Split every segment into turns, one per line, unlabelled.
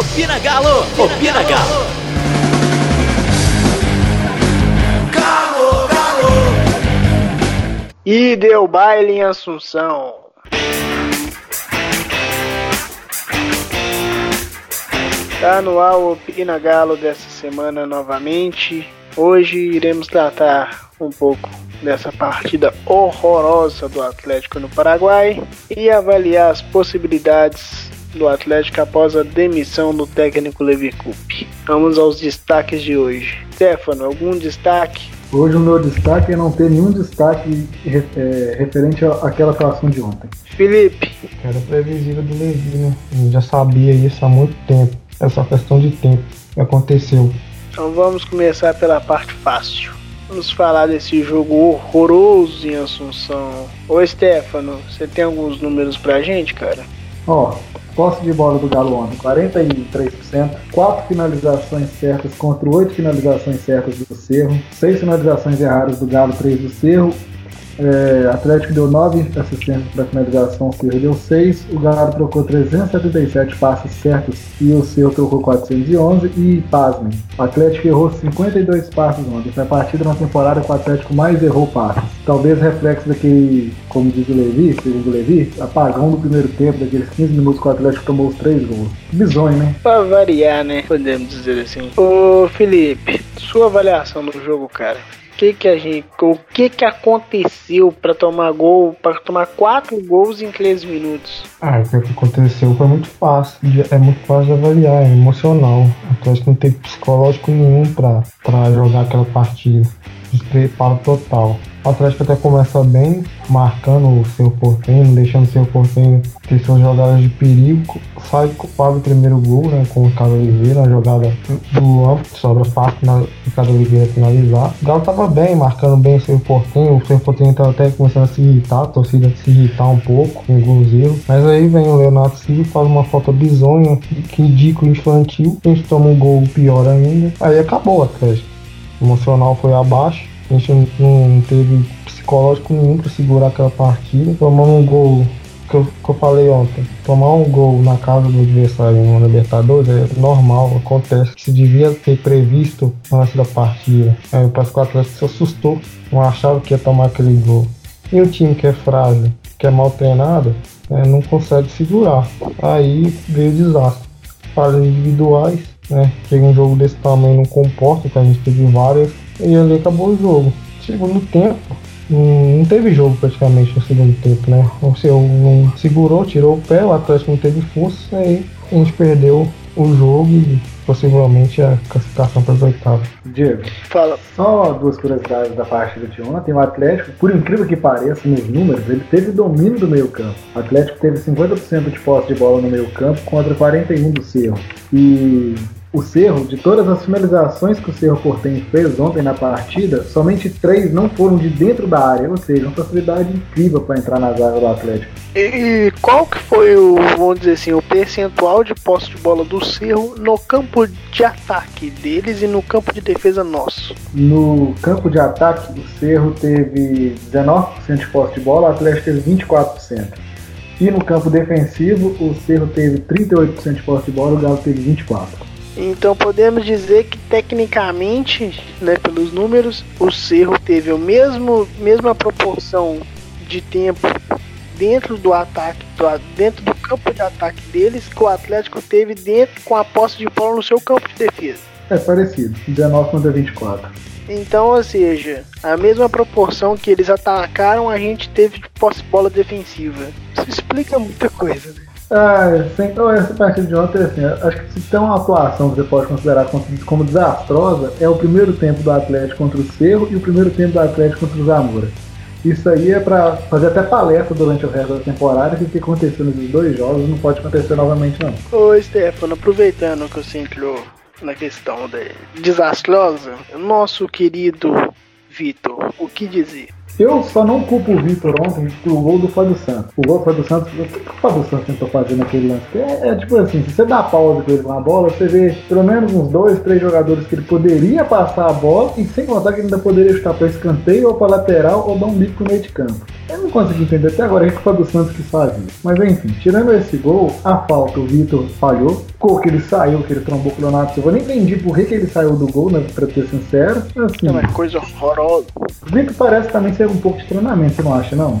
Opina Galo! Opina Galo!
Galo, Galo!
E deu baile em Assunção. Tá no ar o Opina Galo dessa semana novamente. Hoje iremos tratar um pouco dessa partida horrorosa do Atlético no Paraguai e avaliar as possibilidades do Atlético após a demissão do técnico Levi Coupe. Vamos aos destaques de hoje. Stefano, algum destaque?
Hoje o meu destaque é não ter nenhum destaque é, referente àquela atuação de ontem.
Felipe.
Era previsível do Levi, né? Eu já sabia isso há muito tempo. É só questão de tempo. Aconteceu.
Então vamos começar pela parte fácil. Vamos falar desse jogo horroroso em Assunção. Ô Stefano, você tem alguns números pra gente, cara?
Ó, posse de bola do Galo ontem, 43%, 4 finalizações certas contra 8 finalizações certas do Cerro, 6 finalizações erradas do Galo, 3 do Cerro, é, Atlético deu 9 assistências para finalização, Cerro deu 6. O Galo trocou 377 passes certos e o Cerro trocou 411. E, pasmem, o Atlético errou 52 passes ontem. Foi a partida na temporada que o Atlético mais errou passes. Talvez reflexo daquele, como diz o Levi, segundo o Levi, apagão do primeiro tempo, daqueles 15 minutos que o Atlético tomou os 3 gols. Bizonho, né?
Pra variar, né? Podemos dizer assim. Ô Felipe, sua avaliação do jogo, cara que que a gente, o que que aconteceu para tomar gol, para tomar quatro gols em 13 minutos?
Ah, o que aconteceu foi muito fácil, é muito fácil de avaliar, é emocional. O Atlético não tem psicológico nenhum para jogar aquela partida. Despreparo total. O Atlético até começa bem, marcando o seu Portenho, deixando o seu Portenho ter suas jogadas de perigo. Sai, faz o primeiro gol né, com o Ricardo Oliveira, a jogada do amplo, sobra fácil na Ricardo Oliveira finalizar. O Galo tava bem, marcando bem o seu Portenho. O seu Portenho tava até começando a se irritar, a torcida se irritar um pouco com alguns erros. Mas aí vem o Leonardo Silva faz uma falta bizonha, que ridículo infantil. A gente toma um gol pior ainda. Aí acabou o Atlético. O emocional foi abaixo a gente não teve psicológico nenhum para segurar aquela partida. Tomando um gol que eu, que eu falei ontem, tomar um gol na casa do adversário no Libertadores é normal, acontece. Se devia ter previsto antes da partida. Aí o Pascoal Atlético se assustou, não achava que ia tomar aquele gol. E um time que é frágil, que é mal treinado, é, não consegue segurar. Aí veio o desastre. Falhas individuais, né? Chega um jogo desse tamanho não comporta, que a gente teve várias e ali acabou o jogo. Segundo tempo, não teve jogo praticamente no segundo tempo, né? O seu não segurou, tirou o pé, o Atlético não teve força, aí a gente perdeu o jogo e possivelmente a classificação para os oitavos.
Diego,
fala.
Só duas curiosidades da partida de ontem. O Atlético, por incrível que pareça, nos números, ele teve domínio do meio campo. O Atlético teve 50% de posse de bola no meio campo contra 41% do Cerro. E o Cerro, de todas as finalizações que o Cerro Portenho fez ontem na partida, somente três não foram de dentro da área, ou seja, uma facilidade incrível para entrar na zaga do Atlético.
E qual que foi o, vamos dizer assim, o percentual de posse de bola do Cerro no campo de ataque deles e no campo de defesa nosso?
No campo de ataque, o Cerro teve 19% de posse de bola, o Atlético teve 24%. E no campo defensivo, o Cerro teve 38% de posse de bola, o Galo teve 24%.
Então podemos dizer que tecnicamente, né, pelos números, o Cerro teve a mesmo, mesma proporção de tempo dentro do ataque, dentro do campo de ataque deles que o Atlético teve dentro com a posse de bola no seu campo de defesa.
É parecido, 19 contra 24.
Então, ou seja, a mesma proporção que eles atacaram, a gente teve de posse de bola defensiva. Isso explica muita coisa, né?
Ah, então essa partida de ontem, assim, acho que se tem uma atuação que você pode considerar como desastrosa, é o primeiro tempo do Atlético contra o Cerro e o primeiro tempo do Atlético contra o Zamora. Isso aí é para fazer até palestra durante o resto da temporada, que o que aconteceu nesses dois jogos não pode acontecer novamente não.
Ô Stefano, aproveitando que você entrou na questão da desastrosa, nosso querido Vitor, o que dizer?
Eu só não culpo o Vitor ontem pelo gol do Fábio Santos. O gol do Fábio Santos, o que o Fábio Santos tentou fazer naquele lance? É, é, tipo assim, se você dá pausa com ele com a bola, você vê pelo menos uns dois, três jogadores que ele poderia passar a bola e sem contar que ele ainda poderia chutar para escanteio ou para lateral ou dar um bico no meio de campo. Eu não consegui entender até agora o que foi do Santos que fazia. Mas enfim, tirando esse gol, a falta o Vitor falhou. Gol que ele saiu, que ele trombou com o Leonardo Silva. Eu nem entendi por que, que ele saiu do gol, né? Pra ser sincero. Assim,
É uma coisa horrorosa.
o Vitor parece também ser um pouco de treinamento, você não acha, não?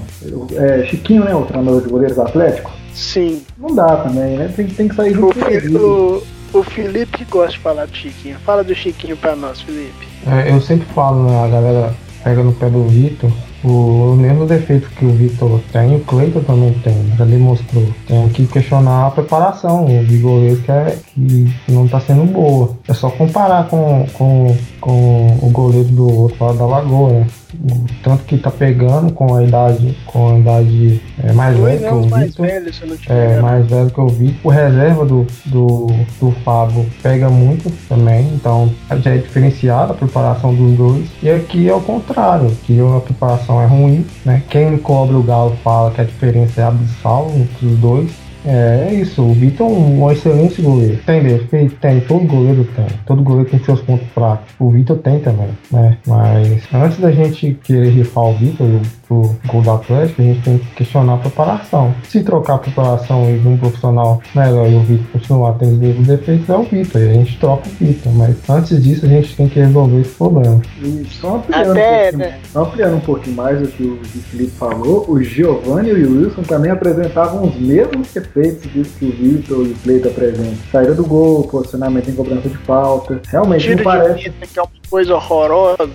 É, Chiquinho, né? O treinador de goleiros do Atlético.
Sim.
Não dá também, né? Tem, tem que sair
O,
junto com
Fi-
ele.
o, o Felipe gosta de falar do Chiquinho. Fala do Chiquinho pra nós, Felipe.
É, eu sempre falo, né, a galera pega no pé do Vitor, o mesmo defeito que o Vitor tem, o Cleiton também tem, já demonstrou. Tem que questionar a preparação de goleiro que, é, que não está sendo boa. É só comparar com, com, com o goleiro do outro lado da lagoa, né? O tanto que tá pegando com a idade, com a idade é, mais
Dois
velha que o
mais
Vitor.
velho,
É, mais velho que eu vi. O reserva do, do, do Fábio pega muito também, então já é diferenciado a preparação dos dois. E aqui é o contrário, aqui a preparação é ruim, né? Quem cobre o Galo fala que a diferença é abissal entre os dois. É, é isso, o Vitor é um, excelente goleiro. Tem defeito? Tem, todo goleiro tem. Todo goleiro tem seus pontos fracos. O Vitor tem também, né? Mas antes da gente querer rifar o Vitor pro gol do Atlético, a gente tem que questionar a preparação. Se trocar a preparação e de um profissional melhor e o Vitor continuar tendo os mesmos defeitos, é o Vitor. A gente troca o Vitor. Mas antes disso, a gente tem que resolver esse problema.
E só ampliando,
Até,
um pouquinho,
né?
só ampliando um pouquinho mais do que o que o Felipe falou, o Giovanni e o Wilson também apresentavam os mesmos defeitos disso que o Vitor e o Cleiton apresentam. Saída do gol, posicionamento em cobrança de falta. Realmente
Tiro
não
de
parece.
meta, que é uma coisa horrorosa.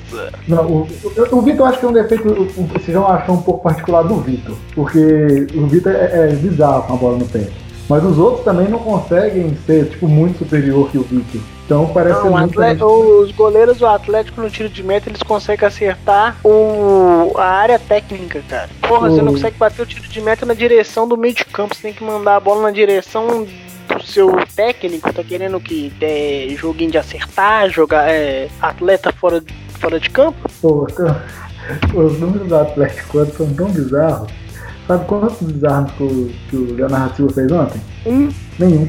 Não, o, o, o Vitor acho que é um defeito, o- vocês vão achar um pouco particular do Vitor. Porque o Vitor é, é bizarro com a bola no pé. Mas os outros também não conseguem ser tipo, muito superior que o Vitor. Então parece
Não,
muito.
os goleiros do Atlético no tiro de meta, eles conseguem acertar o, a área técnica, cara. Porra, você
O-
não consegue bater o tiro de meta na direção do meio de campo, você tem que mandar a bola na direção seu técnico, tá querendo que é, joguinho de acertar, jogar é, atleta fora, fora de campo?
Pô, os números do Atlético são tão bizarros. Sabe quantos desarmes que o, que o Leonardo Silva fez ontem?
Um,
Nenhum.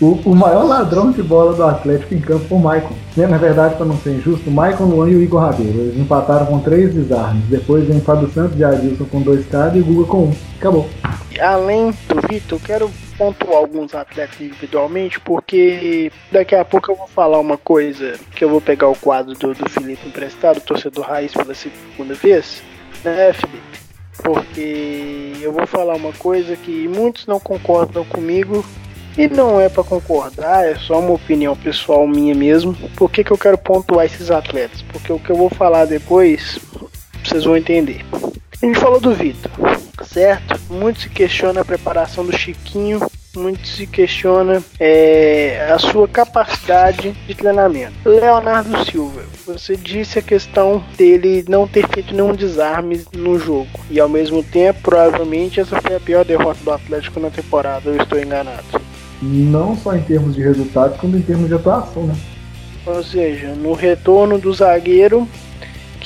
O, o maior ladrão de bola do Atlético em campo foi o Maicon. Né, Na verdade, para não ser injusto, o Maicon, Luan e o Igor Rabelo. Eles empataram com três desarmes. Depois vem Fábio Santos e Adilson com dois cada e o Guga com um. Acabou.
além do Vitor, eu quero pontuar alguns atletas individualmente, porque daqui a pouco eu vou falar uma coisa que eu vou pegar o quadro do, do Felipe emprestado, torcedor raiz pela segunda vez, né, Felipe? Porque eu vou falar uma coisa que muitos não concordam comigo. E não é pra concordar, é só uma opinião pessoal minha mesmo. Por que, que eu quero pontuar esses atletas? Porque o que eu vou falar depois, vocês vão entender. A gente falou do Vitor, certo? Muito se questiona a preparação do Chiquinho, muito se questiona é, a sua capacidade de treinamento. Leonardo Silva, você disse a questão dele não ter feito nenhum desarme no jogo. E ao mesmo tempo, provavelmente essa foi a pior derrota do Atlético na temporada, eu estou enganado.
Não só em termos de resultado, como em termos de atuação, né?
Ou seja, no retorno do zagueiro,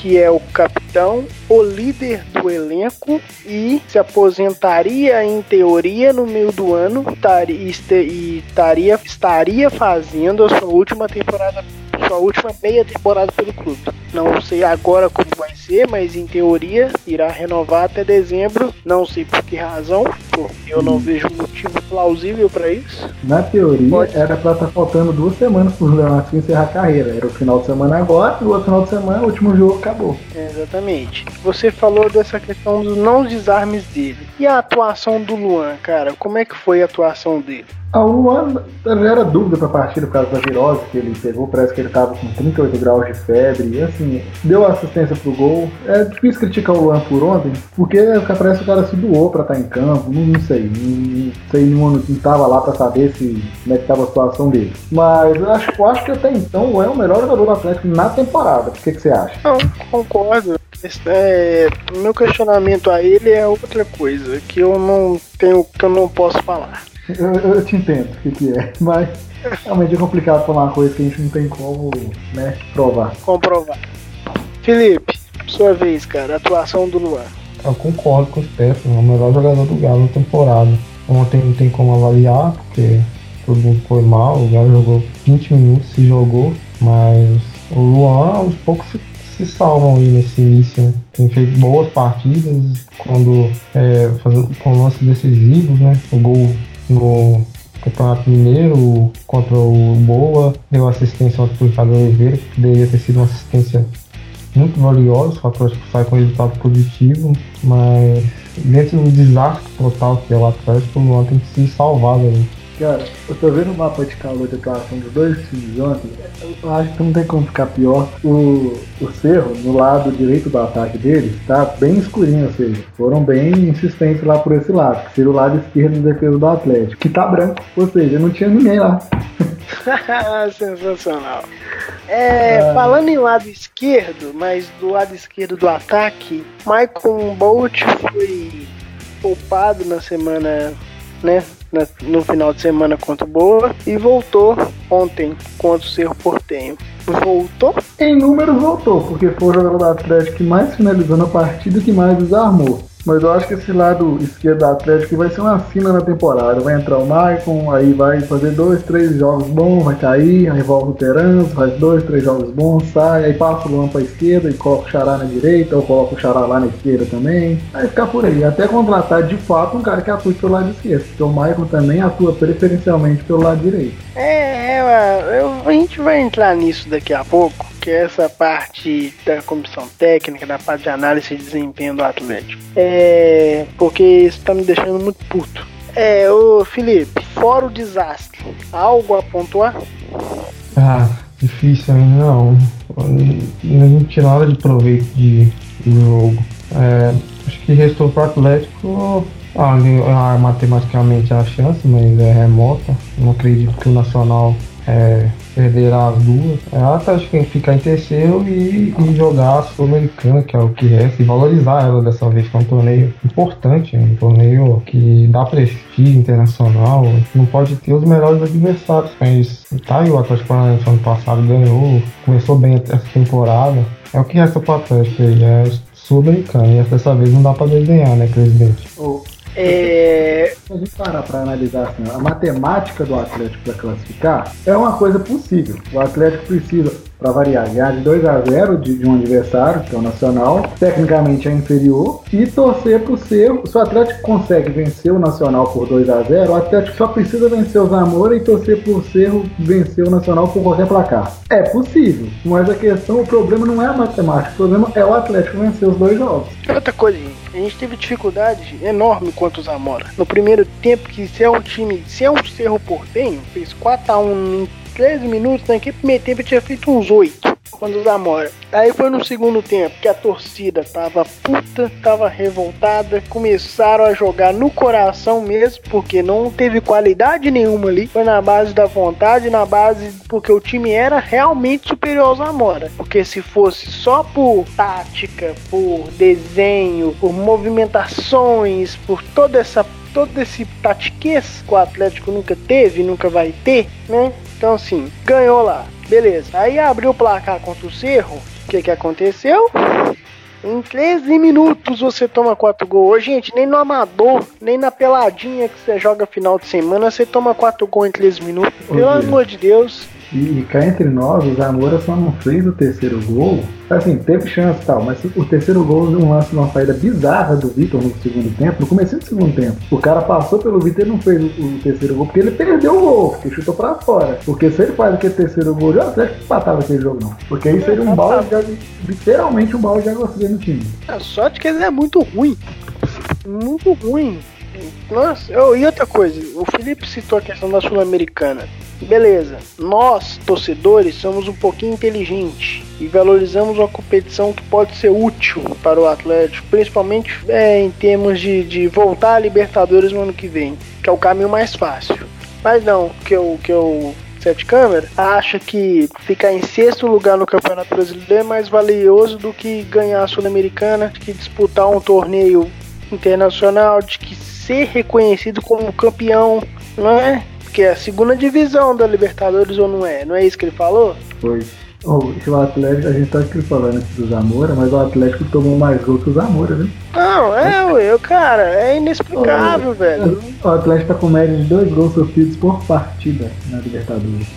que é o capitão, o líder do elenco e se aposentaria em teoria no meio do ano e estaria, estaria fazendo a sua última temporada, sua última meia temporada pelo clube. Não sei agora como vai ser, mas em teoria irá renovar até dezembro. Não sei por que razão, porque eu não vejo motivo plausível para isso.
Na teoria,
Pode.
era pra estar faltando duas semanas pro Leonardo Silva encerrar a carreira. Era o final de semana agora, e o outro final de semana, o último jogo acabou.
Exatamente. Você falou dessa questão dos não desarmes dele. E a atuação do Luan, cara? Como é que foi a atuação dele?
O Luan era dúvida pra partida por causa da virose que ele pegou. Parece que ele tava com 38 graus de febre. E assim, deu assistência pro gol. É difícil criticar o Luan por ontem, porque parece que o cara se doou pra estar em campo. Não, não sei. Não, sei, não, não tava lá pra saber se, como é que tava a situação dele. Mas eu acho, eu acho que até então o Luan é o melhor jogador do Atlético na temporada. O que, que você acha?
Não, concordo. É, meu questionamento a ele é outra coisa que eu não tenho, que eu não posso falar.
Eu, eu te entendo o que, que é. Mas realmente é complicado falar uma coisa que a gente não tem como né, provar.
Comprovar. Felipe, sua vez, cara. Atuação do Luan.
Eu concordo com o Stefano, é o melhor jogador do Galo na temporada. Ontem não tem como avaliar, porque todo mundo foi mal, o Galo jogou 20 minutos, se jogou, mas o Luan aos poucos se, se salvam aí nesse início. Né? Tem feito boas partidas, quando é, fazendo, com lances decisivos, né? O gol no Campeonato Mineiro contra o Boa, deu assistência ao Ricardo Oliveira, que poderia ter sido uma assistência muito valiosa, o Atlético sai com resultado positivo, mas dentro do desastre total que é o Atlético, o que se salvar daí.
Cara, eu tô vendo o mapa de calor de atuação dos dois times ontem. Eu acho que não tem como ficar pior. O, o Cerro, no lado direito do ataque dele, tá bem escurinho, ou seja, foram bem insistentes lá por esse lado, que seria o lado esquerdo da defesa do Atlético, que tá branco, ou seja, não tinha ninguém lá.
Sensacional. É, ah. Falando em lado esquerdo, mas do lado esquerdo do ataque, Michael Bolt foi poupado na semana, né? No final de semana contra o Boa e voltou ontem contra o Cerro Portenho. Voltou?
Em números voltou, porque foi o jogador do Atlético que mais finalizou na partida e que mais desarmou. Mas eu acho que esse lado esquerdo do Atlético vai ser uma fina na temporada. Vai entrar o Maicon, aí vai fazer dois, três jogos bons, vai cair, aí volta o Terans, faz dois, três jogos bons, sai, aí passa o Luan pra esquerda e coloca o Xará na direita, ou coloca o Xará lá na esquerda também. Aí ficar por aí. Até contratar de fato um cara que atua pelo lado esquerdo, porque o Maicon também atua preferencialmente pelo lado direito.
É, é eu, a gente vai entrar nisso daqui a pouco que é essa parte da comissão técnica, da parte de análise de desempenho do Atlético. É, porque isso tá me deixando muito puto. É, ô Felipe, fora o desastre, algo a pontuar?
Ah, difícil ainda não. Não tinha de proveito de, jogo. É, acho que restou para Atlético ah, ah, matematicamente a chance, mas é remota. Não acredito que o Nacional é, perderá as duas. É, ela acho que tem que ficar em terceiro e, e jogar a Sul-Americana, que é o que resta, e valorizar ela dessa vez, que é um torneio importante, um torneio que dá prestígio internacional. Não pode ter os melhores adversários, mas tá aí o Atlético Paranaense ano passado ganhou, começou bem essa temporada. É o que resta pro Atlético aí, é Sul-Americana, e dessa vez não dá pra desenhar, né, presidente?
Oh. É... Se a gente parar para analisar assim, a matemática do Atlético para classificar é uma coisa possível. O Atlético precisa para variar, ganhar de 2 a 0 de, de, um adversário, que é o Nacional, tecnicamente é inferior, e torcer para o Cerro. Se o Atlético consegue vencer o Nacional por 2 a 0 o Atlético só precisa vencer o Zamora e torcer para o Cerro vencer o Nacional por qualquer placar. É possível, mas a questão, o problema não é a matemática, o problema é o Atlético vencer os dois jogos.
Outra coisa, a gente teve dificuldade enorme contra o Zamora. No primeiro tempo, que se é um time, se é um Cerro Portenho, fez 4 a 1 em 13 minutos, né? primeiro tempo eu tinha feito uns 8 quando o Zamora. Aí foi no segundo tempo que a torcida tava puta, tava revoltada, começaram a jogar no coração mesmo, porque não teve qualidade nenhuma ali. Foi na base da vontade, na base porque o time era realmente superior ao Zamora. Porque se fosse só por tática, por desenho, por movimentações, por toda essa todo esse tatiquês que o Atlético nunca teve, nunca vai ter, né? Então, assim, ganhou lá. Beleza. Aí abriu o placar contra o Cerro. O que que aconteceu? Em 13 minutos você toma 4 gols. Gente, nem no amador, nem na peladinha que você joga final de semana, você toma 4 gols em 13 minutos. Pelo amor de Deus.
E, cá entre nós, o Zamora só não fez o terceiro gol. Assim, teve chance e tal, mas o terceiro gol um lance numa saída bizarra do Vitor no segundo tempo, no começo do segundo tempo. O cara passou pelo Vitor e não fez o, terceiro gol, porque ele perdeu o gol, porque chutou pra fora. Porque se ele faz aquele terceiro gol, já até que empatava aquele jogo, não. Porque aí seria um balde de literalmente um balde de água fria no time.
A sorte que ele é muito ruim. Muito ruim. Nossa, oh, e outra coisa, o Felipe citou a questão da Sul-Americana. Beleza, nós, torcedores, somos um pouquinho inteligentes e valorizamos uma competição que pode ser útil para o Atlético, principalmente é, em termos de, de voltar a Libertadores no ano que vem, que é o caminho mais fácil. Mas não, que eu, que eu Sete Câmara acha que ficar em sexto lugar no Campeonato Brasileiro é mais valioso do que ganhar a Sul-Americana, que disputar um torneio internacional, de que ser reconhecido como campeão, não é? Que é a segunda divisão da Libertadores ou não é? Não é isso que ele falou?
Foi. Oh, o Atlético, a gente tá aqui falando aqui do Zamora, mas o Atlético tomou mais gol que o Zamora, viu?
Não, é, eu, cara, é inexplicável, oh, velho.
O Atlético tá com média de dois gols sofridos por partida na Libertadores.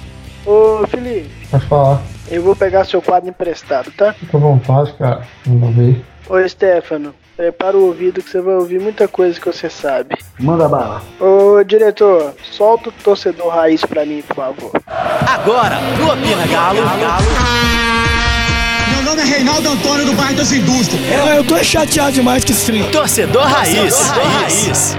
Ô, Felipe.
Pode falar.
Eu vou pegar seu quadro emprestado, tá?
Fica à vontade, cara. Manda ver.
Ô, Stefano, prepara o ouvido que você vai ouvir muita coisa que você sabe.
Manda bala.
Ô, diretor, solta o torcedor raiz pra mim, por favor.
Agora, no Opina Galo.
Meu nome é Reinaldo Antônio do bairro das Indústrias.
Eu, eu tô chateado demais esse trem.
Torcedor Raiz. Torcedor Raiz.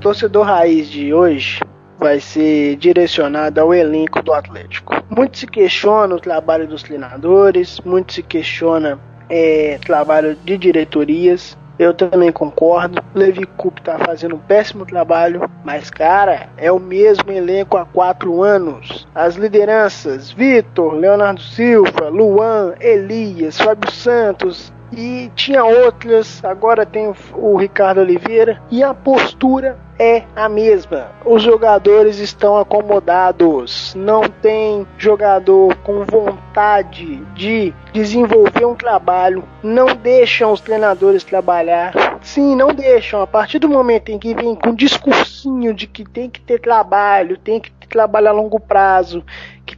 torcedor raiz de hoje vai ser direcionado ao elenco do Atlético. Muito se questiona o trabalho dos treinadores, muito se questiona é, trabalho de diretorias. Eu também concordo. Levi Coupe tá fazendo um péssimo trabalho, mas cara, é o mesmo elenco há quatro anos. As lideranças: Vitor, Leonardo Silva, Luan, Elias, Fábio Santos, e tinha outras, agora tem o, Ricardo Oliveira, e a postura é a mesma. Os jogadores estão acomodados, não tem jogador com vontade de desenvolver um trabalho, não deixam os treinadores trabalhar. Sim, não deixam. A partir do momento em que vem com discursinho de que tem que ter trabalho, tem que trabalhar a longo prazo,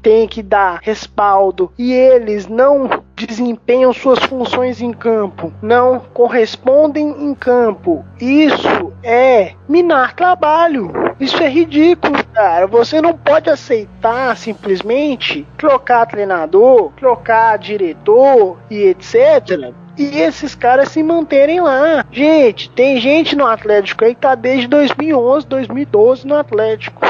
tem que dar respaldo e eles não desempenham suas funções em campo, não correspondem em campo. Isso é minar trabalho. Isso é ridículo, cara. Você não pode aceitar simplesmente trocar treinador, trocar diretor e etc e esses caras se manterem lá. Gente, tem gente no Atlético aí que tá desde 2011, 2012 no Atlético.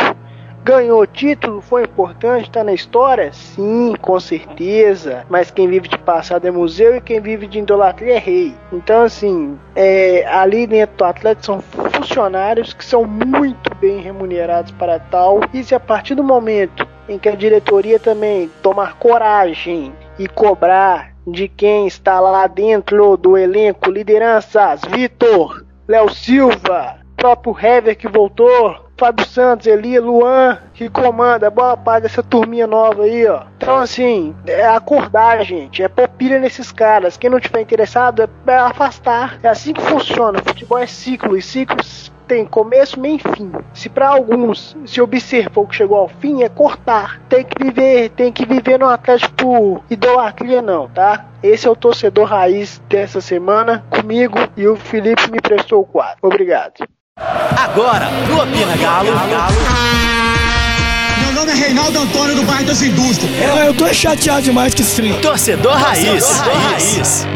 Ganhou título, foi importante, tá na história? Sim, com certeza. Mas quem vive de passado é museu e quem vive de idolatria é rei. Então, assim, é, ali dentro do Atlético são funcionários que são muito bem remunerados para tal. E se a partir do momento em que a diretoria também tomar coragem e cobrar de quem está lá dentro do elenco, lideranças, Vitor, Léo Silva, próprio Hever que voltou, Fábio Santos, Eli, Luan, que comanda boa parte dessa turminha nova aí, ó. Então, assim, é acordar, gente. É pôr pilha nesses caras. Quem não tiver interessado é, é afastar. É assim que funciona. Futebol é ciclo e ciclos tem começo, meio e fim. Se para alguns se observou que chegou ao fim, é cortar. Tem que viver, tem que viver no Atlético por idolatria, não, tá? Esse é o torcedor raiz dessa semana, comigo e o Felipe me prestou o quadro. Obrigado.
Agora, no Opina Galo.
Meu nome é Reinaldo Antônio do bairro das Indústrias.
Eu, eu tô chateado demais esse trem.
Torcedor Raiz. Torcedor Raiz.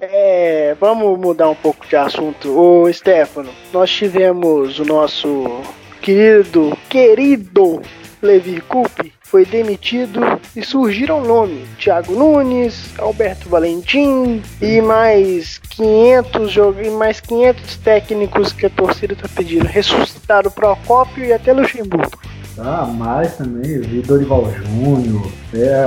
É, vamos mudar um pouco de assunto. Ô Stefano, nós tivemos o nosso querido, querido Levi Coupe foi demitido e surgiram nomes: Thiago Nunes, Alberto Valentim e mais 500 jogos mais 500 técnicos que a torcida tá pedindo. Ressuscitaram o Procópio e até Luxemburgo.
Ah, mais também, vi Dorival Júnior, é,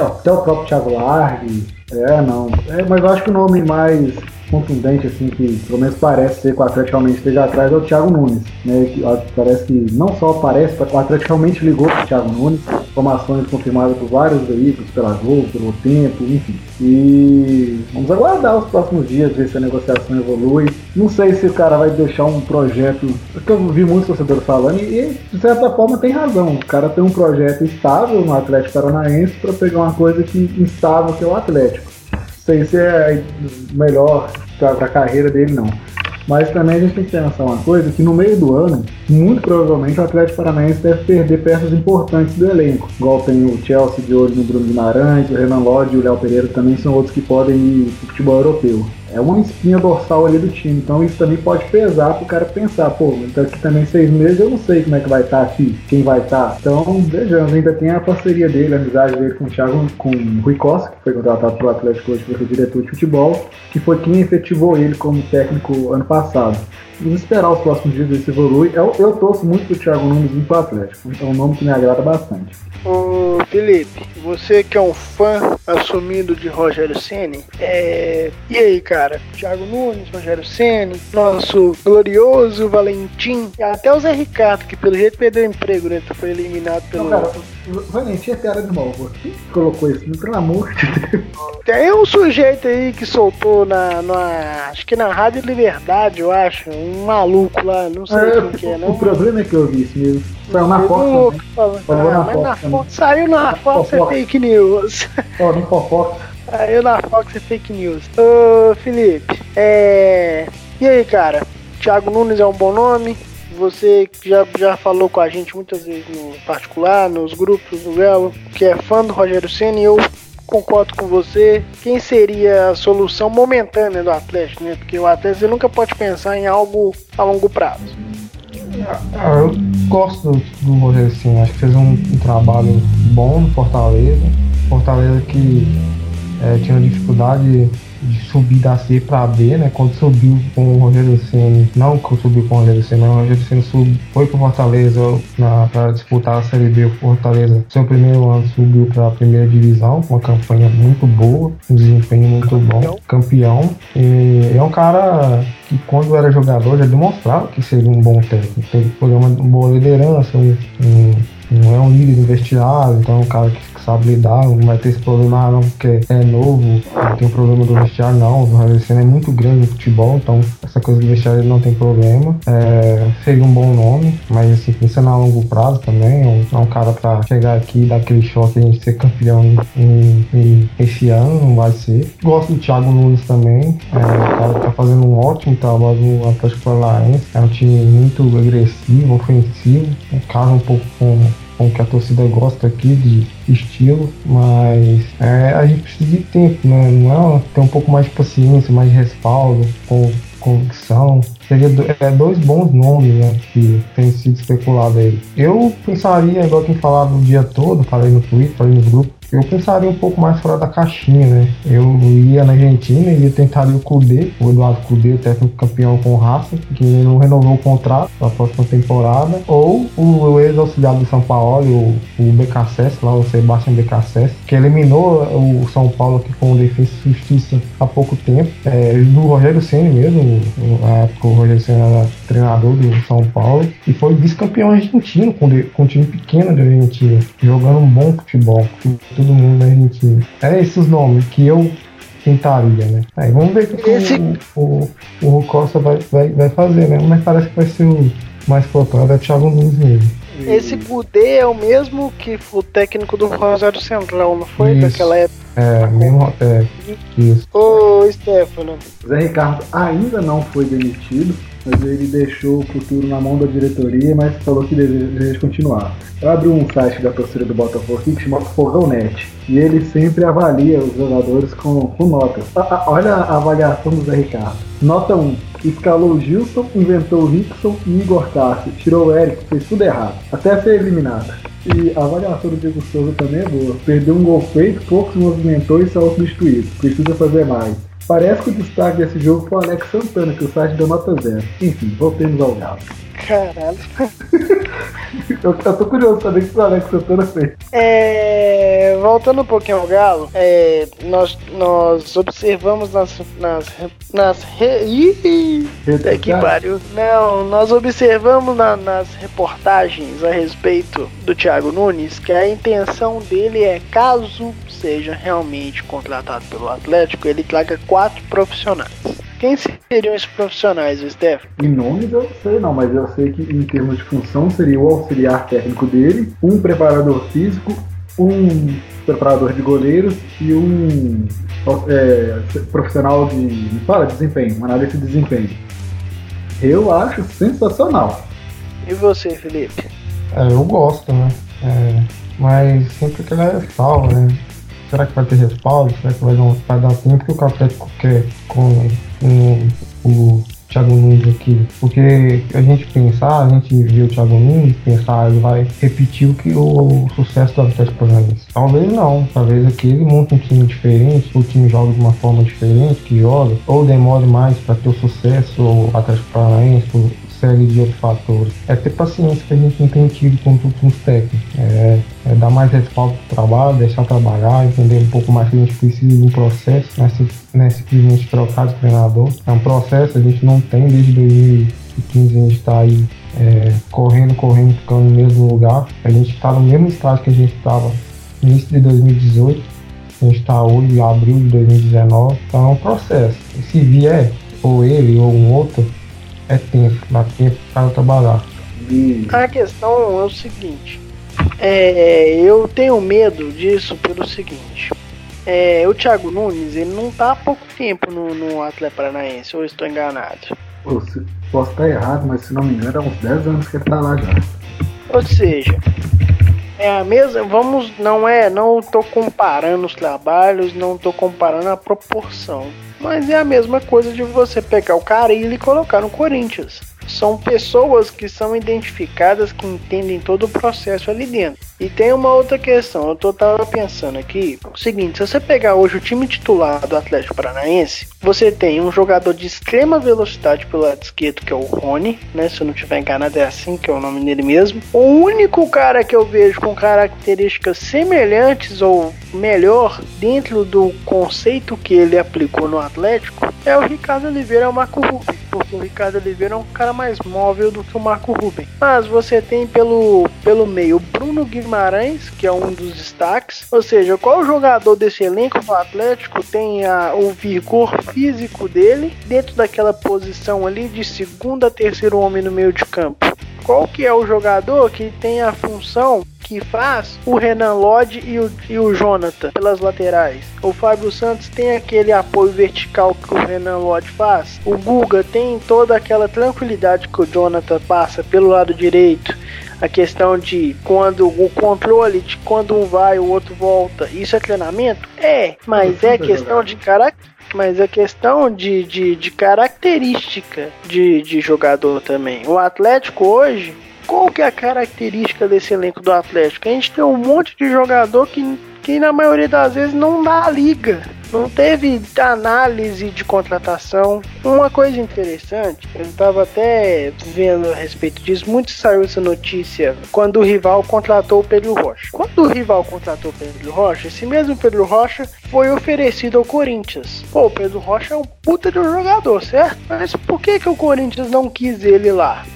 até o próprio Thiago Largue. É, não. É, mas eu acho que o nome mais contundente, assim, que pelo menos parece ser que o Atlético realmente esteja atrás, é o Thiago Nunes. Né, que, parece que não só parece, o Atlético realmente ligou para o Thiago Nunes, informações confirmadas por vários veículos, pela Globo, pelo tempo, enfim. E vamos aguardar os próximos dias, ver se a negociação evolui. Não sei se o cara vai deixar um projeto, porque eu vi muitos torcedores falando, e de certa forma tem razão. O cara tem um projeto estável no Atlético Paranaense para pegar uma coisa que instável que é o Atlético sei se é melhor para a carreira dele, não. Mas também a gente tem que pensar uma coisa, que no meio do ano, muito provavelmente o Atlético Paranaense deve perder peças importantes do elenco. Igual tem o Chelsea de olho no Bruno Guimarães, o Renan Lodge e o Léo Pereira também são outros que podem ir para o futebol europeu é uma espinha dorsal ali do time. Então isso também pode pesar pro cara pensar, pô, daqui também seis meses eu não sei como é que vai estar tá aqui, quem vai estar. Tá. Então, vejamos, ainda tem a parceria dele, a amizade dele com o Thiago, com o Rui Costa, que foi contratado pelo Atlético hoje para ser diretor de futebol, que foi quem efetivou ele como técnico ano passado. Vamos esperar os próximos dias ver se evolui. Eu, eu torço muito pro Thiago Nunes vir pro Atlético. É um nome que me agrada bastante.
Ô Felipe, você que é um fã assumido de Rogério Ceni, é... e aí, cara? Thiago Nunes, Rogério Ceni, nosso glorioso Valentim, até o Zé Ricardo, que pelo jeito perdeu o emprego, né? Foi eliminado pelo.
Não, cara, Valentim é piada de mal. Quem colocou isso? Pelo amor de Deus.
Tem um sujeito aí que soltou na, na. Acho que na Rádio Liberdade, eu acho. Um um maluco lá, não sei
É,
quem que é,
o
não.
problema é que eu vi isso mesmo. Saiu na Fox
louco falando, ah,
na
mas
Fox
na. Fox, saiu na Fox é
Fofoca.
fake news.
Ó, no.
Saiu na Fox é fake news. Ô, Felipe, é. E aí, cara? Thiago Nunes é um bom nome? Você já, já falou com a gente muitas vezes no particular, nos grupos do Galo, que é fã do Rogério Senna e eu concordo com você. Quem seria a solução momentânea do Atlético, né? Porque o Atlético nunca pode pensar em algo a longo prazo.
Ah, eu gosto do, Rogério sim, acho que fez um, um trabalho bom no Fortaleza. Fortaleza que eh, tinha dificuldade de subir da C para B, né? Quando subiu com o Rogério Ceni, não que subiu com o Rogério mas o Rogério Ceni sub, foi para Fortaleza para disputar a Série B. O Fortaleza, seu primeiro ano, subiu para a primeira divisão, uma campanha muito boa, um desempenho muito bom, campeão. E é um cara que quando era jogador já demonstrava que seria um bom técnico. Programa uma boa liderança, um, um, não é um líder no vestiário, então é um cara que sabe lidar, não vai ter esse problema ah, não, porque é novo, não tem problema do vestiário não, o Senna é muito grande no futebol, então essa coisa do vestiário não tem problema. É, seria um bom nome, mas assim, pensando a longo prazo também, é um, é um cara pra chegar aqui e dar aquele choque a gente ser campeão em, em- esse ano, não vai ser. Gosto do Thiago Nunes também, é, o cara tá fazendo um ótimo trabalho no Atlético Paranaense, é um time muito agressivo, ofensivo, casa um pouco com com que a torcida gosta aqui de estilo, mas é, a gente precisa de tempo, né? Não é ter um pouco mais de paciência, mais de respaldo, com convicção. Seria é, dois bons nomes né, que tem sido especulado aí. Eu pensaria, igual quem falava o dia todo, falei no Twitter, falei no grupo, eu pensaria um pouco mais fora da caixinha, né? Eu ia na Argentina e ia tentar o Cudê, o Eduardo Cudê, o técnico campeão com raça, que não renovou o contrato para a próxima temporada, ou o ex-auxiliar do São Paulo, o, o BKSS, lá o Sebastião BKSS, que eliminou o São Paulo aqui com o Defesa e Justiça há pouco tempo, é, do Rogério Senna mesmo, o- a época o Rogério Senna era treinador do São Paulo, e foi vice-campeão argentino com, de- com um time pequeno da Argentina, jogando um bom futebol, todo mundo da Argentina. É esses nomes que eu tentaria, né? Aí vamos ver o que
Esse-
o, o, o Costa vai, vai, vai fazer, né? Mas parece que vai ser o mais cotado, é o Thiago Nunes mesmo.
Esse Kudê é o mesmo que o técnico do Rosário Central, não foi?
Isso.
Daquela época.
É, mesmo, é, isso.
Ô, Stefano,
Zé Ricardo ainda não foi demitido, mas ele deixou o futuro na mão da diretoria, mas falou que deseja continuar. Eu abri um site da torcida do Botafogo aqui que chama Fogãonet, e ele sempre avalia os jogadores com, com notas. A- a- olha a avaliação do Zé Ricardo. Nota 1. Escalou o Gilson, inventou o Rickson e Igor Cássio. Tirou o Eric, fez tudo errado. Até ser eliminado. E a avaliação do Diego Souza também é boa. Perdeu um gol feito, pouco se movimentou e saiu substituído. Precisa fazer mais. Parece que o destaque desse jogo foi o Alex Santana, que o site deu nota zero. Enfim, voltemos ao Galo.
caralho.
Eu, eu tô curioso saber o que o Alex Santana fez.
É, voltando um pouquinho ao Galo, é, nós, nós observamos nas. nas, nas re... Ih, puta que pariu. Não, nós observamos na- nas reportagens a respeito do Thiago Nunes que a intenção dele é, caso seja realmente contratado pelo Atlético, ele traga quatro profissionais. Quem seriam esses profissionais, Steph?
Em nomes eu não sei não, mas eu sei que em termos de função seria o auxiliar técnico dele, um preparador físico, um preparador de goleiros e um é, profissional de. Fala, desempenho, um analista de desempenho. Eu acho sensacional.
E você, Felipe?
É, eu gosto, né? É, mas sempre que ela é salva, né? Será que vai ter respaldo? Será que vai dar, vai dar tempo que o Atlético quer com, com o Thiago Nunes aqui? Porque a gente pensar, a gente vê o Thiago Nunes, pensar, ele vai repetir o que o, o sucesso do Atlético Paranaense. Talvez não, talvez aqui ele monte um time diferente, o time joga de uma forma diferente, que joga, ou demore mais para ter o sucesso, o Atlético Paranaense, por série de outros fatores. É ter paciência que a gente não tem tido com os técnicos. É, é dar mais respaldo pro trabalho, deixar trabalhar, entender um pouco mais que a gente precisa de um processo, não é, simplesmente trocar de treinador. É um processo, a gente não tem desde 2015, a gente está aí é, correndo, correndo, ficando no mesmo lugar. A gente está no mesmo estágio que a gente estava no início de 2018. A gente está hoje em abril de 2019, então é um processo. E se vier ou ele ou um outro, é tempo, dá tempo para trabalhar.
A questão é o seguinte. É, eu tenho medo disso pelo seguinte. É, o Thiago Nunes, ele não tá há pouco tempo no, no Atlético Paranaense, ou estou enganado.
pô, se- posso estar errado, mas se não me engano, há uns 10 anos que ele tá lá já.
Ou seja, é a mesma. Vamos. Não é. Não tô comparando os trabalhos, não tô comparando a proporção. Mas é a mesma coisa de você pegar o Carilli e colocar no Corinthians. São pessoas que são identificadas, que entendem todo o processo ali dentro. E tem uma outra questão, eu tô tava pensando aqui, o seguinte, se você pegar hoje o time titular do Atlético Paranaense, você tem um jogador de extrema velocidade pelo lado esquerdo, que é o Rony, né? Se eu não tiver enganado, é assim que é o nome dele mesmo. O único cara que eu vejo com características semelhantes ou melhor dentro do conceito que ele aplicou no Atlético é o Ricardo Oliveira e o Marco Ruben. Porque o Ricardo Oliveira é um cara mais móvel do que o Marco Ruben. Mas você tem pelo, pelo meio Bruno Guimarães, que é um dos destaques. Ou seja, qual jogador desse elenco do Atlético tem a, o vigor físico dele dentro daquela posição ali de segunda, terceiro homem no meio de campo? Qual que é o jogador que tem a função que faz o Renan Lodge e o, e o Jonathan pelas laterais? O Fábio Santos tem aquele apoio vertical que o Renan Lodge faz? O Guga tem toda aquela tranquilidade que o Jonathan passa pelo lado direito? A questão de quando o controle de quando um vai, o outro volta, isso é treinamento? É, mas é questão de caráter. Mas é questão de, de, de característica de, de jogador também. O Atlético hoje, qual que é a característica desse elenco do Atlético? A gente tem um monte de jogador que, que na maioria das vezes não dá a liga. Não teve análise de contratação. Uma coisa interessante, eu estava até vendo a respeito disso, muito saiu essa notícia quando o rival contratou o Pedro Rocha. Quando o rival contratou o Pedro Rocha, esse mesmo Pedro Rocha foi oferecido ao Corinthians. Pô, o Pedro Rocha é um puta de um jogador, certo? Mas por que, que o Corinthians não quis ele lá?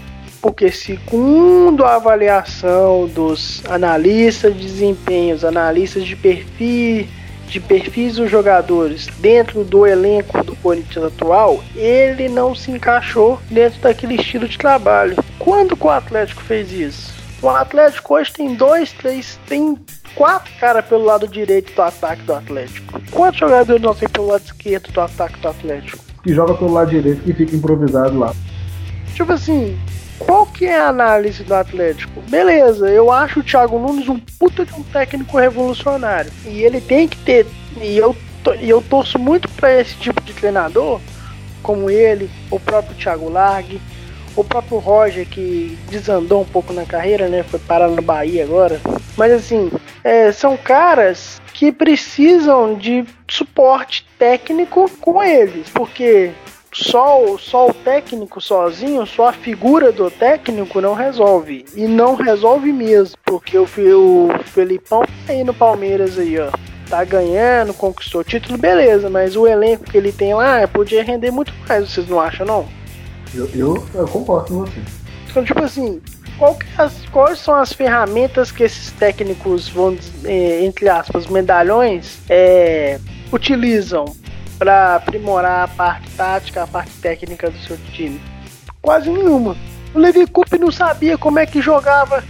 Porque segundo a avaliação dos analistas de desempenhos, analistas de perfil, de perfis dos jogadores dentro do elenco do Corinthians atual, ele não se encaixou dentro daquele estilo de trabalho. Quando que o Atlético fez isso? O Atlético hoje tem dois, três, tem quatro caras pelo lado direito do ataque do Atlético. Quantos jogadores não tem pelo lado esquerdo do ataque do Atlético?
Que joga pelo lado direito e fica improvisado lá.
Tipo assim, qual que é a análise do Atlético? Beleza, eu acho o Thiago Nunes um puta de um técnico revolucionário. E ele tem que ter. E eu, e eu torço muito pra esse tipo de treinador, como ele, o próprio Thiago Largue, o próprio Roger, que desandou um pouco na carreira, né? Foi parar no Bahia agora. Mas assim, é, são caras que precisam de suporte técnico com eles, porque só, o- só o técnico sozinho, só a figura do técnico não resolve. E não resolve mesmo, porque o, o Felipão tá aí no Palmeiras aí, ó. Tá ganhando, conquistou o título, beleza, mas o elenco que ele tem lá podia render muito mais, vocês não acham, não?
Eu, eu, eu concordo com você.
Então, tipo assim, é as- quais são as ferramentas que esses técnicos vão, eh, entre aspas, medalhões, eh, utilizam para aprimorar a parte tática, a parte técnica do seu time? Quase nenhuma. O Levi Coupe não sabia como é que jogava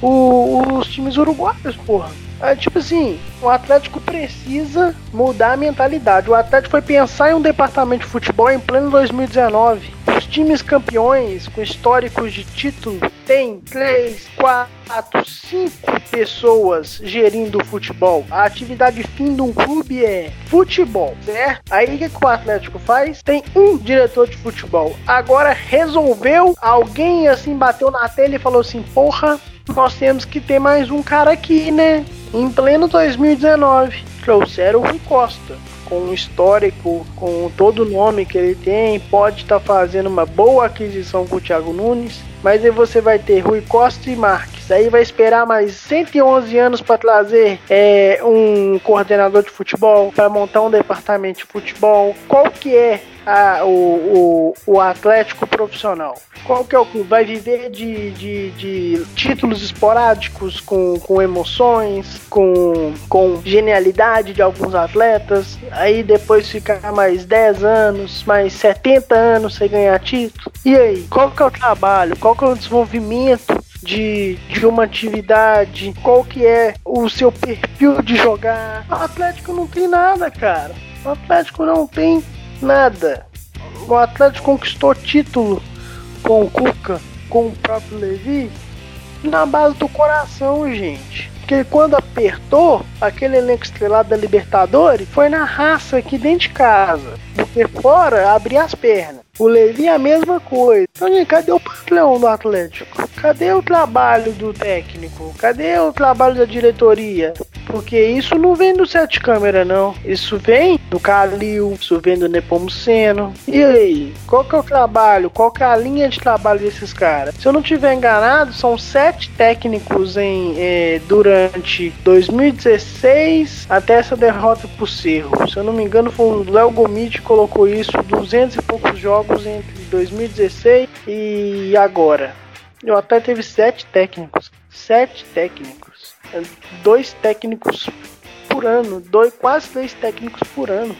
o- os times uruguaios, porra. É, tipo assim, o Atlético precisa mudar a mentalidade. O Atlético foi pensar em um departamento de futebol em pleno 2019. Os times campeões com históricos de título têm 3, 4, 5 pessoas gerindo o futebol. A atividade fim de um clube é futebol, certo? Aí o que, o Atlético faz? Tem um diretor de futebol. Agora resolveu, alguém assim bateu na tela e falou assim: porra, nós temos que ter mais um cara aqui, né? Em pleno 2019, trouxeram o Rui Costa. Com um histórico, com todo o nome que ele tem, pode estar fazendo uma boa aquisição com o Thiago Nunes. Mas aí você vai ter Rui Costa e Marques. Daí vai esperar mais 111 anos para trazer é, um coordenador de futebol, para montar um departamento de futebol. Qual que é a, o, o, o Atlético profissional? Qual que é o clube? Vai viver de, de, de títulos esporádicos, com, com emoções, com, com genialidade de alguns atletas, aí depois ficar mais 10 anos, mais 70 anos sem ganhar título. E aí, qual que é o trabalho? Qual que é o desenvolvimento de, de uma atividade, qual que é o seu perfil de jogar. O Atlético não tem nada, cara. O Atlético não tem nada. O Atlético conquistou título com o Cuca, com o próprio Levi, na base do coração, gente. Porque quando apertou, aquele elenco estrelado da Libertadores foi na raça aqui dentro de casa. Porque fora, abria as pernas. O Levi é a mesma coisa. Então, gente, cadê o patrão do Atlético? Cadê o trabalho do técnico? Cadê o trabalho da diretoria? Porque isso não vem do sete câmera, não. Isso vem do Calil, isso vem do Nepomuceno. E aí? Qual que é o trabalho? Qual que é a linha de trabalho desses caras? Se eu não tiver enganado, são sete técnicos em eh, durante 2016 até essa derrota pro Cerro. Se eu não me engano, foi o Léo Gomide que colocou isso, 200 e poucos jogos entre 2016 e agora. O até teve sete técnicos. Sete técnicos. Dois técnicos por ano. Dois, quase três técnicos por ano.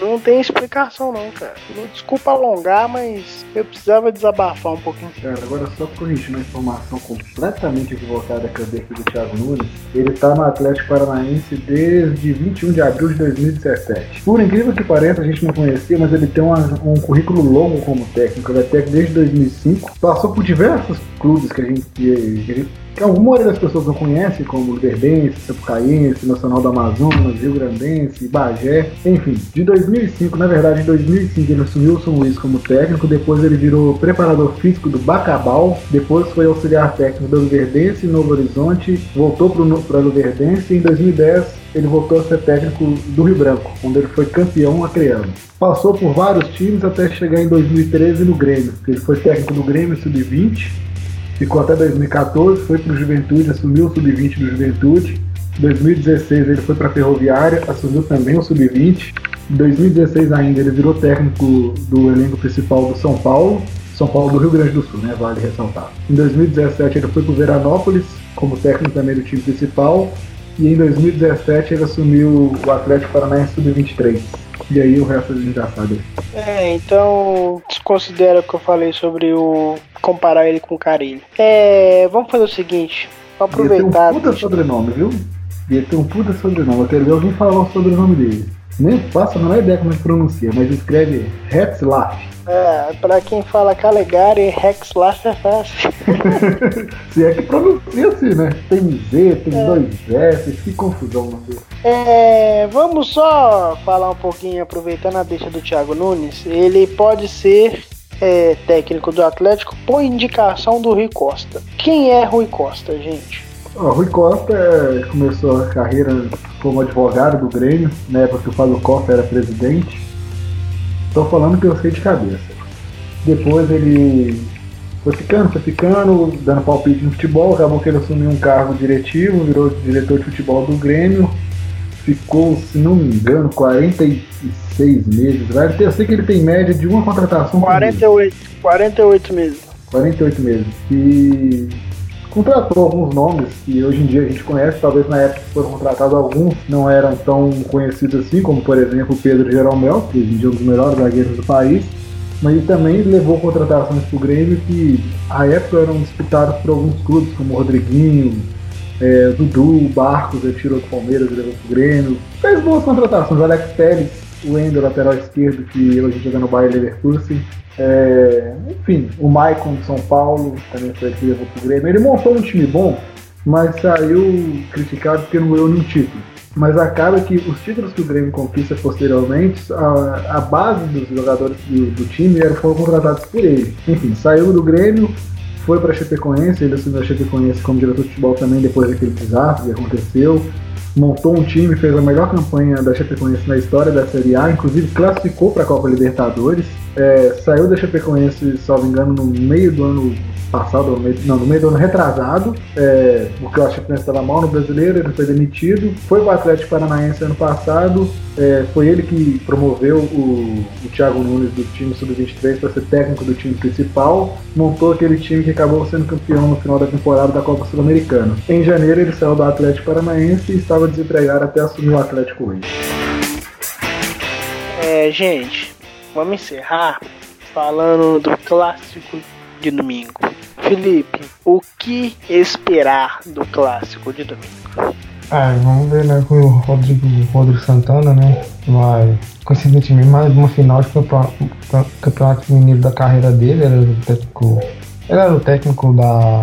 Não tem explicação não, cara. Desculpa alongar, mas eu precisava desabafar um pouquinho.
Cara, agora só corrigindo uma informação completamente equivocada que eu dei aqui do Thiago Nunes, ele tá no Atlético Paranaense desde 21 de abril de 2017. Por incrível que pareça, a gente não conhecia, mas ele tem uma, um currículo longo como técnico. Ele é técnico desde 2005, passou por diversos clubes que a gente, que a gente que alguma maioria das pessoas não conhece, como Verdense, Sapucaense, Nacional do Amazonas, Rio Grandense, Bagé, enfim. De 2005, na verdade, em 2005 ele assumiu o São Luís como técnico, depois ele virou preparador físico do Bacabal, depois foi auxiliar técnico do Verdense, Novo Horizonte, voltou para o Verdense e em 2010 ele voltou a ser técnico do Rio Branco, onde ele foi campeão acreano. Passou por vários times até chegar em 2013 no Grêmio. Ele foi técnico do Grêmio Sub-20, ficou até 2014, foi para o Juventude, assumiu o Sub-20 do Juventude. Em 2016 ele foi para a Ferroviária, assumiu também o Sub-20. Em 2016 ainda ele virou técnico do elenco principal do São Paulo, São Paulo do Rio Grande do Sul, né? Vale ressaltar. Em 2017 ele foi para o Veranópolis como técnico também do time principal e em 2017 ele assumiu o Atlético Paranaense Sub-23. E aí o resto a gente já sabe.
É, então desconsidera o que eu falei sobre o comparar ele com o Carilho. É, vamos fazer o seguinte, vou aproveitar.
Ia ter um puta sobrenome, viu? Ia ter um puta sobrenome. Eu quero ver alguém falar o sobrenome dele. Nem faço a menor ideia como é que pronuncia, mas escreve Hetzlaff.
É, pra quem fala Calegari, Hexlaff é fácil.
Se é que pronuncia assim, né? Tem Z, tem é. dois S, que confusão, não sei.
É, vamos só falar um pouquinho, aproveitando a deixa do Thiago Nunes. Ele pode ser é, técnico do Atlético por indicação do Rui Costa. Quem é Rui Costa, gente?
O Rui Costa é, começou a carreira como advogado do Grêmio, na época que o Fábio Costa era presidente. Estou falando que eu sei de cabeça. Depois ele foi ficando, foi ficando, dando palpite no futebol, acabou que ele assumiu um cargo diretivo, virou diretor de futebol do Grêmio, ficou, se não me engano, 46 meses. Eu sei que ele tem média de uma contratação
48, 48 meses.
48 meses. E contratou alguns nomes que hoje em dia a gente conhece, talvez na época foram contratados alguns não eram tão conhecidos assim, como por exemplo o Pedro Jeromel, que hoje em dia é um dos melhores zagueiros do país, mas ele também levou contratações para o Grêmio que à época eram disputadas por alguns clubes, como o Rodriguinho, é, Dudu, Barcos, ele tirou do Palmeiras levou para o Grêmio. Fez boas contratações, Alex Pérez, o Ender, lateral esquerdo, que hoje joga no Bayern Leverkusen. É, enfim, o Maicon de São Paulo também foi que levou pro Grêmio. Ele montou um time bom, mas saiu criticado porque não ganhou nenhum título. Mas acaba que os títulos que o Grêmio conquista posteriormente, a, a base dos jogadores do, do time eram, foram contratados por ele. Enfim, saiu do Grêmio, foi para a Chapecoense, ele assumiu a Chapecoense como diretor de futebol também depois daquele desastre que aconteceu montou um time, fez a melhor campanha da Chapecoense na história da Série A, inclusive classificou para a Copa Libertadores, é, saiu da Chapecoense, salvo engano, no meio do ano passado, no meio, não, no meio do ano retrasado, é, porque o Chapecoense estava mal no brasileiro, ele foi demitido, foi para o Atlético Paranaense ano passado, é, foi ele que promoveu o, o Thiago Nunes do time sub-23 para ser técnico do time principal, montou aquele time que acabou sendo campeão no final da temporada da Copa Sul-Americana. Em janeiro ele saiu do Atlético Paranaense e estava desempregado até assumir o Atlético hoje.
É, gente, vamos encerrar falando do clássico de domingo. Felipe, o que esperar do clássico de domingo?
É, vamos ver, né, com o Rodrigo, Rodrigo Santana, né, vai, coincidentemente, mais uma final de campeonato, campeonato mineiro da carreira dele, era o técnico, ele era o técnico da,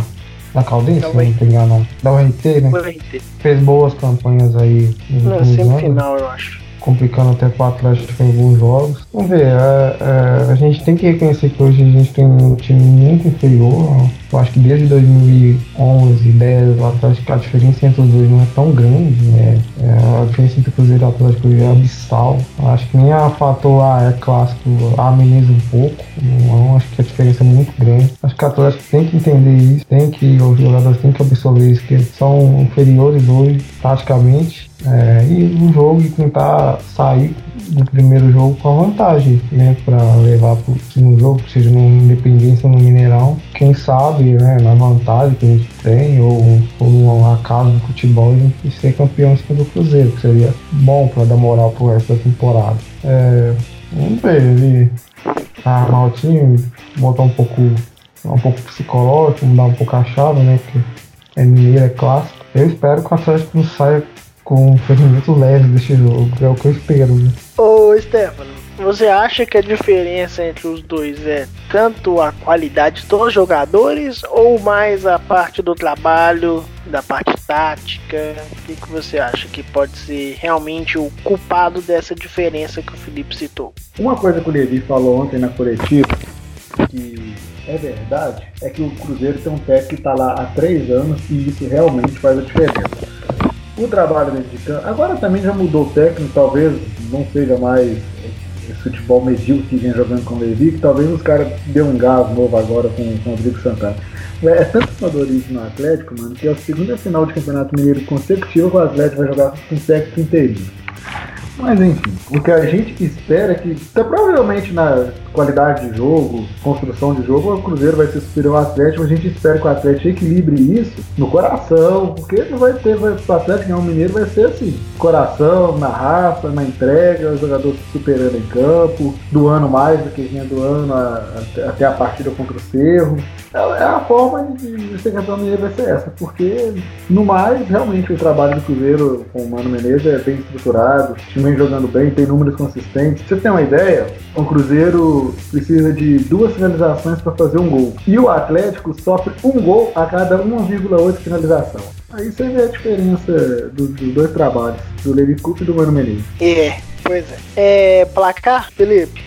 da Caldense, não
URT.
me engano, da URT, né,
Foi RT.
fez boas campanhas aí
Na
últimos anos
semifinal, eu acho.
Complicando até para Atlético em alguns jogos. Vamos ver, é, é, a gente tem que reconhecer que hoje a gente tem um time muito inferior. Eu acho que desde 2011, 10, o Atlético, a diferença entre os dois não é tão grande. Né? É, a diferença entre o Cruzeiro e o Atlético é abissal. Eu acho que nem a fator ah, é clássico ameniza um pouco. Não, acho que a diferença é muito grande. Acho que o Atlético tem que entender isso, tem que, os jogadores têm que absorver isso, que eles são inferiores hoje, taticamente. É, o jogo e tentar sair do primeiro jogo com a vantagem, né? Pra levar pro segundo jogo, seja no Independência no Mineirão. Quem sabe, né? Na vantagem que a gente tem, ou, ou no acaso do futebol, a gente ser campeão em do Cruzeiro, que seria bom pra dar moral pro resto da temporada. É, vamos ver, ele armar o time, botar um pouco, um pouco psicológico, mudar um pouco a chave, né? Que é mineiro, é clássico. Eu espero que o Atlético não saia com um ferimento leve deste jogo, é o que eu espero. Né?
Ô, Stefano, você acha que a diferença entre os dois é tanto a qualidade dos jogadores ou mais a parte do trabalho, da parte tática? O que, que você acha que pode ser realmente o culpado dessa diferença que o Felipe citou?
Uma coisa que o Levi falou ontem na coletiva, que é verdade, é que o Cruzeiro tem um técnico que está lá há três anos e isso realmente faz a diferença. O trabalho dentro de campo, agora também já mudou o técnico, talvez não seja mais esse futebol medíocre que vem jogando com o Levi, que talvez os caras dêem um gás novo agora com, com o Rodrigo Santana. É, é tanto amadorismo no Atlético, mano, que é a segunda final de Campeonato Mineiro consecutiva que o Atlético vai jogar com o técnico interino. Mas enfim, o que a gente espera é que, tá, provavelmente na qualidade de jogo, construção de jogo, o Cruzeiro vai ser superior ao Atlético, a gente espera que o Atlético equilibre isso no coração, porque não vai ter, vai, o Atlético ganhar um mineiro vai ser assim, coração, na raça, na entrega, o jogador se superando em campo, doando mais do que vinha doando a- até- até a partida contra o Cerro. É, é a forma de, de ser campeão mineiro vai ser essa, porque no mais, realmente o trabalho do Cruzeiro com o Mano Menezes é bem estruturado, o time vem jogando bem, tem números consistentes. Pra você tem uma ideia? O Cruzeiro precisa de duas finalizações para fazer um gol. E o Atlético sofre um gol a cada 1,8 finalização. Aí você vê a diferença do- dos dois trabalhos, do Levi Coupe e do Mano Menezes.
É, pois é. É, placar, Felipe?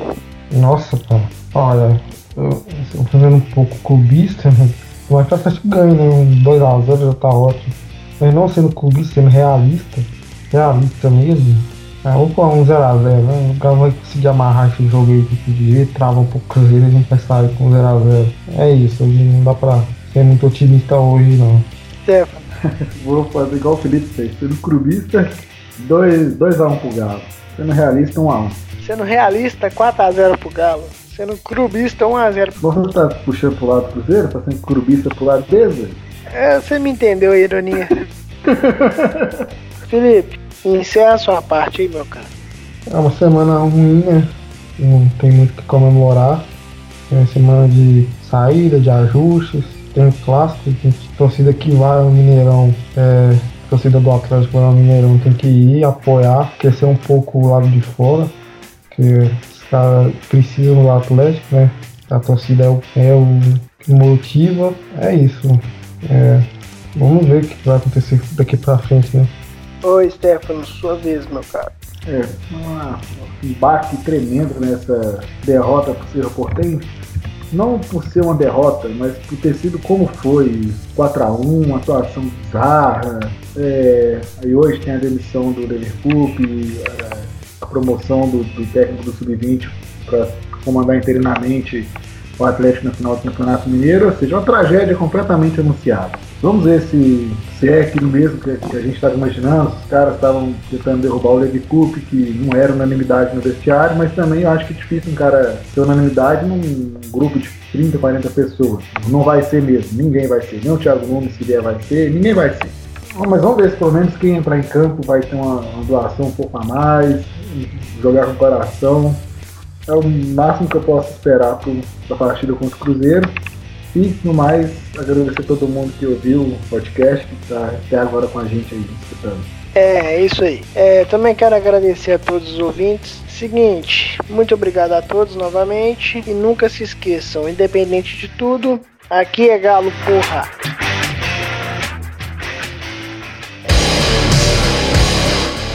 Nossa, cara, olha, eu, eu fazendo um pouco clubista, né? mas o Atlético ganha, né? Um 2x0 já tá ótimo. Mas não sendo clubista, sendo realista, realista mesmo, é, vamos pôr um 0x0, né? O cara vai conseguir amarrar esse jogo aí de que jeito, trava um pouco o Cruzeiro e a gente vai sair com 0x0. É isso, hoje não dá pra ser muito otimista hoje, não.
Stefano?
Vou fazer igual o Felipe fez, sendo clubista, 2x1 pro Galo. Sendo realista, 1x1.
Sendo realista, 4x0 pro Galo. Sendo clubista, 1x0 pro
Você tá puxando pro lado do Cruzeiro? Tá sendo clubista pro lado deles? velho?
É, você me entendeu a ironia. Felipe, encerra a sua parte aí, meu cara.
É uma semana ruim, né? Não tem muito o que comemorar. É uma semana de saída, de ajustes. Tem um clássico, tem torcida que vai ao Mineirão. É, torcida do Atlético vai ao Mineirão tem que ir, apoiar, esquecer um pouco o lado de fora. Que os caras precisam do Atlético, né? A torcida é o, é o que motiva. É isso. É, vamos ver o que vai acontecer daqui pra frente, né?
Oi, Stefano, sua vez, meu cara.
É, um baque tremendo nessa derrota pro Cerro Portenho. Não por ser uma derrota, mas por ter sido como foi, 4x1, uma atuação bizarra. É, aí hoje tem a demissão do Liverpool, a, a promoção do, do técnico do Sub-20 para comandar interinamente o Atlético na final do Campeonato Mineiro, ou seja, uma tragédia completamente anunciada. Vamos ver se, se é aquilo mesmo que, que a gente estava imaginando, os caras estavam tentando derrubar o Levi Coupe, que não era unanimidade no vestiário, mas também eu acho que é difícil um cara ter unanimidade num grupo de 30, 40 pessoas. Não vai ser mesmo, ninguém vai ser, nem o Thiago Nunes se vier vai ser, ninguém vai ser. Mas vamos ver se pelo menos quem entrar em campo vai ter uma, uma doação um pouco a mais, jogar com coração. É o máximo que eu posso esperar para a partida contra o Cruzeiro. E, no mais, agradecer a todo mundo que ouviu o podcast, que está até agora com a gente aí escutando.
É, é isso aí. É, também quero agradecer a todos os ouvintes. Seguinte, muito obrigado a todos novamente. E nunca se esqueçam, independente de tudo, aqui é Galo Porra.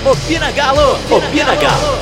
Opina Galo! Opina Galo!